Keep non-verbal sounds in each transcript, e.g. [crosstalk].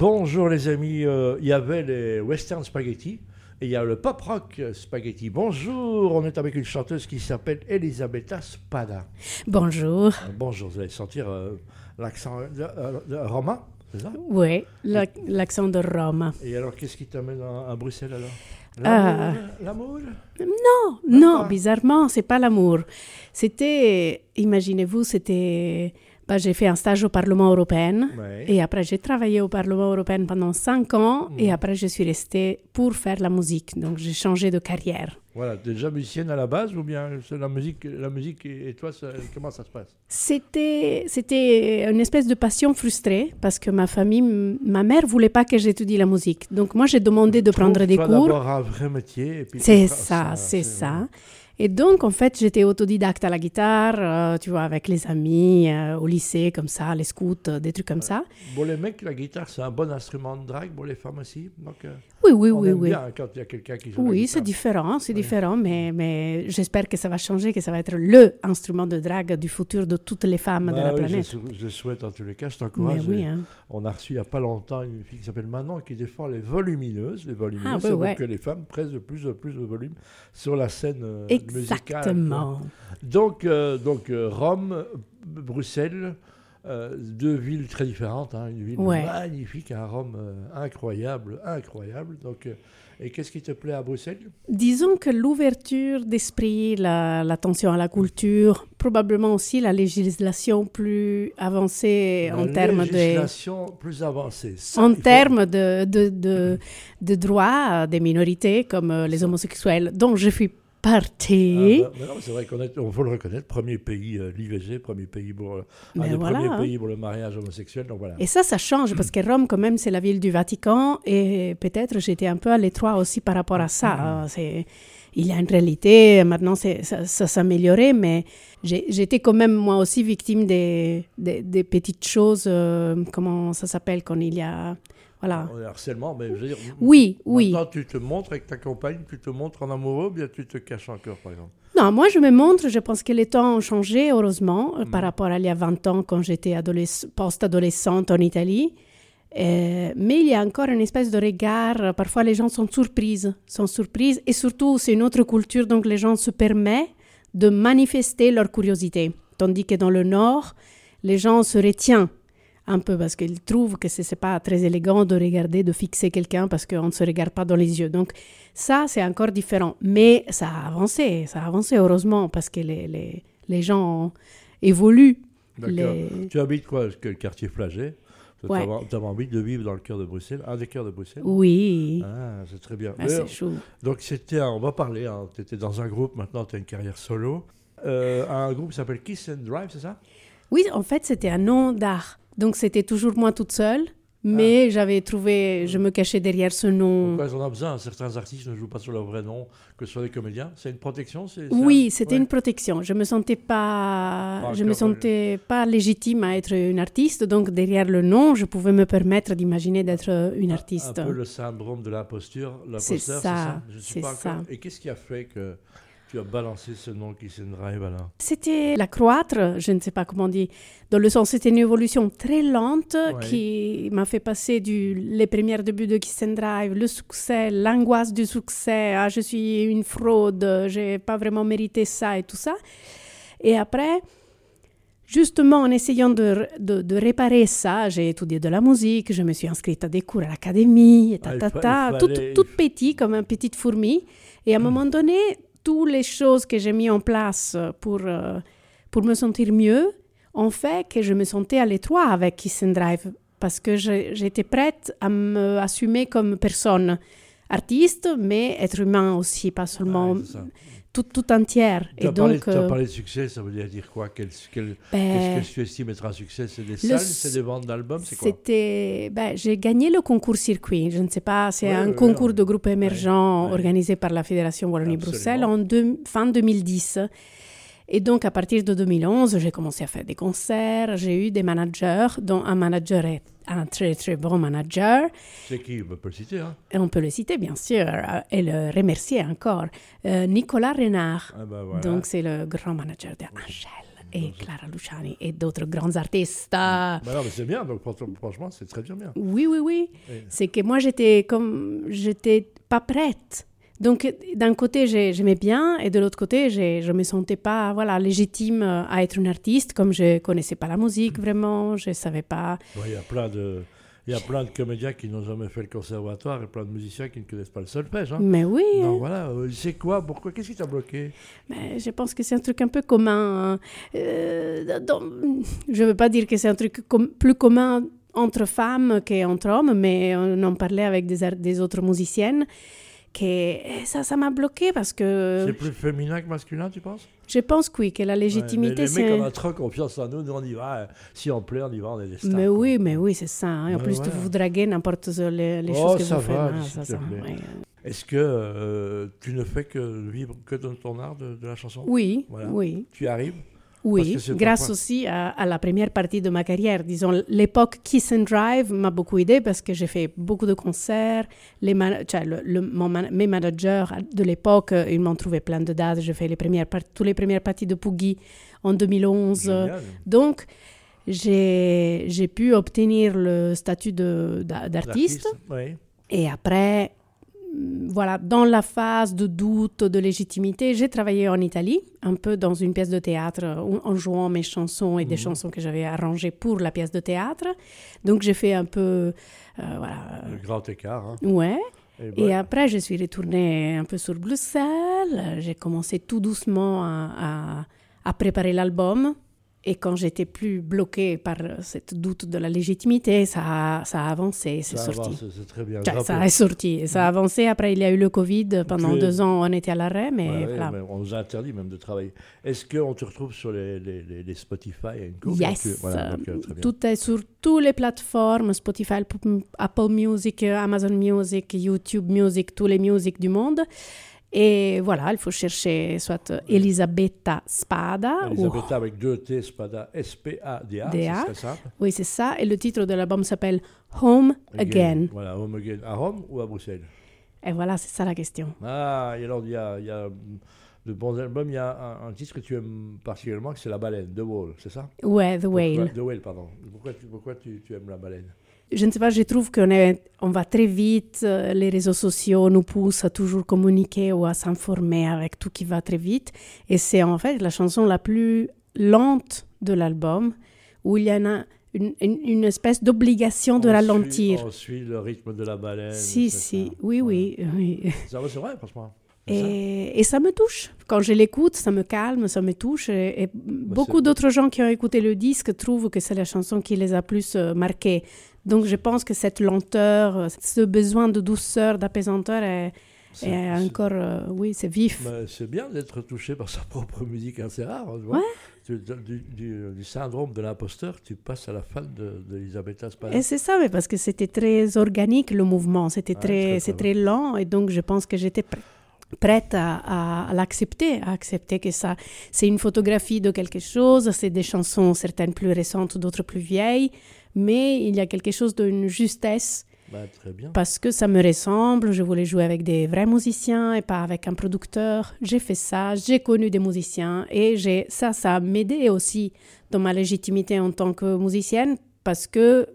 Bonjour les amis, euh, il y avait les western spaghetti et il y a le pop rock spaghetti. Bonjour, on est avec une chanteuse qui s'appelle Elisabetta Spada. Bonjour. Euh, bonjour, vous allez sentir euh, l'accent de, euh, de Roma, c'est ça? Oui, la- l'accent de Rome. Et alors, qu'est-ce qui t'amène à, à Bruxelles alors? L'amour? Non, non, bizarrement, c'est pas l'amour. C'était, imaginez-vous, c'était, bah, j'ai fait un stage au Parlement européen. Ouais. Et après, j'ai travaillé au Parlement européen pendant cinq ans. Et après, je suis restée pour faire la musique. Donc, j'ai changé de carrière. Voilà, déjà musicienne à la base ou bien c'est la musique, la musique et toi, ça- comment ça se passe? C'était, c'était une espèce de passion frustrée parce que ma famille, ma mère voulait pas que j'étudie la musique. Donc, moi, j'ai demandé de prendre des cours. d'abord un vrai métier. C'est ça, c'est ça. Et donc, en fait, j'étais autodidacte à la guitare, euh, tu vois, avec les amis, euh, au lycée, comme ça, les scouts, euh, des trucs comme ça. Pour les mecs, la guitare, c'est un bon instrument de drague, pour les femmes aussi. Donc, Oui, oui, on oui, aime oui. bien quand il y a quelqu'un qui joue Oui, c'est différent, c'est différent, mais, mais j'espère que ça va changer, que ça va être le instrument de drague du futur de toutes les femmes de Bah la oui, planète. Je, je souhaite en tous les cas, je t'encourage. oui, hein. On a reçu il n'y a pas longtemps une fille qui s'appelle Manon qui défend les volumineuses. Les volumineuses, Ah, veut ouais. que les femmes pressent de plus en plus de volume sur la scène euh, musicale. Exactement. Donc, euh, donc euh, Rome, Bruxelles, euh, deux villes très différentes. hein, une ville Ouais. magnifique, un Rome euh, incroyable, incroyable. Donc, euh, et qu'est-ce qui te plaît à Bruxelles? Disons que l'ouverture d'esprit, la- l'attention à la culture, probablement aussi la législation plus avancée en termes de... législation plus avancée. Ça, en faut- termes de, de, de, de droits des minorités comme les homosexuels, dont je fais partie. Ah, bah, non, c'est vrai qu'on faut le reconnaître, premier pays, euh, l'IVG, premier pays pour, euh, un Mais des voilà. premiers pays pour le mariage homosexuel. Donc voilà. Et ça, ça change parce que Rome, quand même, c'est la ville du Vatican et peut-être j'étais un peu à l'étroit aussi par rapport à ça. Mm. hein. C'est, il y a une réalité, maintenant ça, ça s'améliorait, mais j'étais quand même moi aussi victime des, des, des petites choses, euh, comment ça s'appelle quand il y a... Voilà. On est harcèlement, mais je veux dire. Oui, oui. Tu te montres avec ta compagne, tu te montres en amoureux, ou bien tu te caches encore, par exemple? Non, moi je me montre, je pense que les temps ont changé, heureusement, euh, par Mm. rapport à il y a 20 ans quand j'étais adolesc- post-adolescente en Italie. Euh, mais il y a encore une espèce de regard, parfois les gens sont surprises, sont surprises, et surtout c'est une autre culture, donc les gens se permettent de manifester leur curiosité. Tandis que dans le Nord, les gens se retiennent un peu parce qu'ils trouvent que ce n'est pas très élégant de regarder, de fixer quelqu'un parce qu'on ne se regarde pas dans les yeux. Donc ça, c'est encore différent. Mais ça a avancé, ça a avancé heureusement parce que les, les, les gens évoluent. D'accord. Les- Tu habites quoi? Le quartier Flagey Tu Ouais. as, envie de vivre dans le cœur de Bruxelles, un des cœurs de Bruxelles Oui, Ah, c'est très bien. Ah, c'est chou. donc, c'était, on va parler, hein, tu étais dans un groupe, maintenant tu as une carrière solo. Euh, un groupe qui s'appelle Kiss and Drive, c'est ça? Oui, en fait, c'était un nom d'art. Donc c'était toujours moi toute seule. Mais j'avais trouvé, je me cachais derrière ce nom. Pourquoi on a besoin? Certains artistes ne jouent pas sur leur vrai nom, que ce soit des comédiens. C'est une protection c'est, c'est Oui, un- c'était ouais. une protection. Je me sentais pas, je me sentais pas légitime à être une artiste. Donc derrière le nom, je pouvais me permettre d'imaginer d'être une artiste. Un peu le syndrome de l'imposture. C'est l'imposteur, ça, Je suis c'est pas ça. encore- Et qu'est-ce qui a fait que tu as balancé ce nom Kiss and Drive alors C'était la croître, je ne sais pas comment on dit, dans le sens c'était une évolution très lente Ouais. qui m'a fait passer du les premiers débuts de Kiss and Drive, le succès, l'angoisse du succès, ah, je suis une fraude, j'ai pas vraiment mérité ça et tout ça. Et après, justement en essayant de, de, de réparer ça, j'ai étudié de la musique, je me suis inscrite à des cours à l'académie, et ta, Ah, ta, toute, petite comme une petite fourmi. Et à un moment donné, toutes les choses que j'ai mis en place pour, euh, pour me sentir mieux ont fait que je me sentais à l'étroit avec Kiss and Drive parce que j'étais prête à me assumer comme personne artiste, mais être humain aussi, pas seulement tout, tout entière. Tu as, Et parlé, donc, tu as euh, parlé de succès, ça veut dire, quoi? Quel- quel- ben, Qu'est-ce que tu estimes être un succès? C'est des salles, c'est des ventes d'albums, c'est quoi? C'était, ben, j'ai gagné le concours circuit. Je ne sais pas, c'est Ouais, un ouais, concours ouais. de groupe émergent ouais. organisé par la Fédération Wallonie-Bruxelles en deux- fin 2010. Et donc, à partir de 2011, j'ai commencé à faire des concerts. J'ai eu des managers, dont un manager est un très, très bon manager. C'est qui? On peut le citer, hein? Et on peut le citer, bien sûr, euh, et le remercier encore. Euh, Nicolas Renard. Ah bah voilà. Donc, c'est le grand manager de Angèle. et Clara Luciani et d'autres grands artistes. Bah c'est bien, donc franchement, c'est très bien. Oui, oui, oui. C'est que moi, j'étais comme, j'étais pas prête. Donc, d'un côté, j'aimais bien, et de l'autre côté, je ne me sentais pas voilà, légitime à être une artiste, comme je ne connaissais pas la musique vraiment, je ne savais pas. Il y a plein de. Il y a plein de comédiens qui n'ont jamais fait le conservatoire et plein de musiciens qui ne connaissent pas le solfège. Hein. Mais oui. Donc voilà, euh, c'est quoi Pourquoi Qu'est-ce qui t'a bloqué? Mais Je pense que c'est un truc un peu commun. Hein. Euh, je ne veux pas dire que c'est un truc plus commun entre femmes qu'entre hommes, mais on en parlait avec des, des autres musiciennes que ça, ça m'a bloqué parce que... C'est plus féminin que masculin, tu penses? Je pense que oui, que la légitimité, c'est... les mecs, on a trop confiance en nous, nous on y va, si on plaît, on y va, on est des stars. Mais oui, mais oui, c'est ça. Hein. En plus, tu vous draguer n'importe les, les oh, choses que ça vous va, faites. ça, Est-ce que euh, tu ne fais que vivre que dans ton art de, de la chanson? Oui, oui. Tu arrives? Oui, grâce aussi à, la première partie de ma carrière. Disons, l'époque Kiss and Drive m'a beaucoup aidé parce que j'ai fait beaucoup de concerts. Les le, mes managers de l'époque, euh, ils m'ont trouvé plein de dates. J'ai fait les premières toutes les premières parties de Poogie en 2011. Donc, j'ai pu obtenir le statut d'artiste. Et après, voilà, dans la phase de doute, de légitimité, j'ai travaillé en Italie, un peu dans une pièce de théâtre, en jouant mes chansons et des mhm. chansons que j'avais arrangées pour la pièce de théâtre. Donc j'ai fait un peu, euh, voilà. Le grand écart. Hein. Ouais. Et, après, je suis retournée un peu sur Bruxelles. J'ai commencé tout doucement à, à préparer l'album. Et quand j'étais plus bloquée par cette doute de la légitimité, ça a, ça a avancé, c'est sorti. C'est très bien. ça est sorti, ça a avancé. Après, il y a eu le Covid. Pendant deux ans, on était à l'arrêt, mais, voilà. on nous a interdit même de travailler. Est-ce qu'on te retrouve sur les, les, les, Spotify Yes. Euh, tout est sur toutes les plateformes, Spotify, Apple Music, Amazon Music, YouTube Music, tous les musiques du monde. Et voilà, il faut chercher soit Elisabetta Spada. Elisabetta avec deux T, Spada, S-P-A-D-A, c'est ça Oui, c'est ça. Et le titre de l'album s'appelle Home Again. Voilà, Home Again. À Rome ou à Bruxelles? Et voilà, c'est ça la question. Ah, et alors il y a, y a de bons albums. Il y a un, titre que tu aimes particulièrement, c'est La Baleine, The Whale, c'est ça? Ouais, The Whale. The Whale, pardon. Pourquoi, pourquoi tu, tu aimes La Baleine? Je ne sais pas, je trouve qu'on on va très vite, euh, les réseaux sociaux nous poussent à toujours communiquer ou à s'informer avec tout qui va très vite. Et c'est en fait la chanson la plus lente de l'album, où il y en a une, une, espèce d'obligation de ralentir. on suit le rythme de la baleine. Si, si, oui, oui, oui. C'est vrai, franchement. Et, ça me touche. Quand je l'écoute, ça me calme, ça me touche. Et, bah, beaucoup d'autres gens qui ont écouté le disque trouvent que c'est la chanson qui les a plus euh, marqués. Donc je pense que cette lenteur, ce besoin de douceur, d'apaisanteur est, encore, euh, oui, c'est vif. Bah, c'est bien d'être touché par sa propre musique, hein, c'est rare. Du, syndrome de l'imposteur, tu passes à la fin d'Elisabetta de. Et c'est ça, mais parce que c'était très organique le mouvement, c'était très, c'est très lent, et donc je pense que j'étais prête prête à, l'accepter, à accepter que ça, c'est une photographie de quelque chose, c'est des chansons certaines plus récentes, d'autres plus vieilles, mais il y a quelque chose d'une justesse. Bah, très bien. Parce que ça me ressemble, je voulais jouer avec des vrais musiciens et pas avec un producteur. J'ai fait ça, j'ai connu des musiciens et j'ai ça, ça a m'aidé aussi dans ma légitimité en tant que musicienne parce que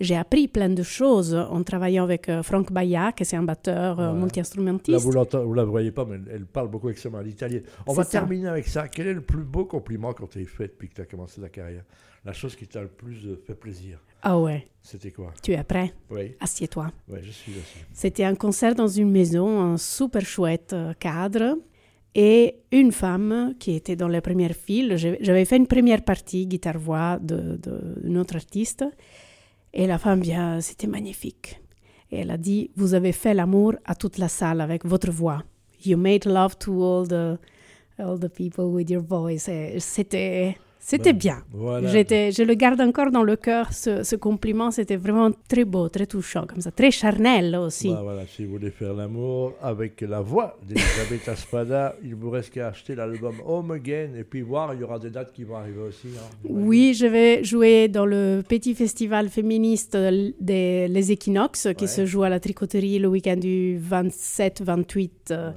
j'ai appris plein de choses en travaillant avec euh, Franck Baia, qui est un batteur euh, multi-instrumentiste. Là, vous ne la voyez pas, mais elle, parle beaucoup extrêmement l'italien. On va terminer avec ça. Quel est le plus beau compliment qu'on t'ait fait depuis que tu as commencé ta carrière? La chose qui t'a le plus euh, fait plaisir? Ah ouais. C'était quoi? Tu es prêt? Oui. Assieds-toi. Oui, je suis assis. C'était un concert dans une maison, un super chouette cadre. Et une femme qui était dans la première file, j'avais fait une première partie, guitare-voix, de, autre artiste. Et la femme vient, c'était magnifique. Elle a dit, vous avez fait l'amour à toute la salle avec votre voix. You made love to all the, all the people with your voice. C'était c'était ben, bien. J'étais, je le garde encore dans le cœur, ce, compliment. C'était vraiment très beau, très touchant, comme ça, très charnel aussi. Bah, voilà, si vous voulez faire l'amour avec la voix d'Elisabeth Spada, [laughs] il vous reste qu'à acheter l'album Home Again et puis voir, il y aura des dates qui vont arriver aussi. Hein. Oui, je vais jouer dans le petit festival féministe des Les Équinoxes qui se joue à la tricoterie le week-end du 27-28.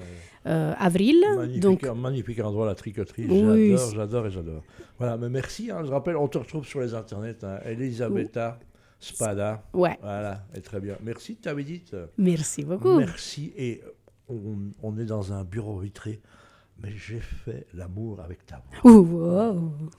Euh, avril. Magnifique, Donc, un magnifique endroit, la tricoterie. Oui, J'adore, j'adore et j'adore. Voilà, mais merci. hein, je rappelle, on te retrouve sur les internets. Hein, Elisabetta Spada. ouais, Voilà, et très bien. Merci de ta visite. merci beaucoup. Merci. Et on, on est dans un bureau vitré, mais j'ai fait l'amour avec ta voix. Wow.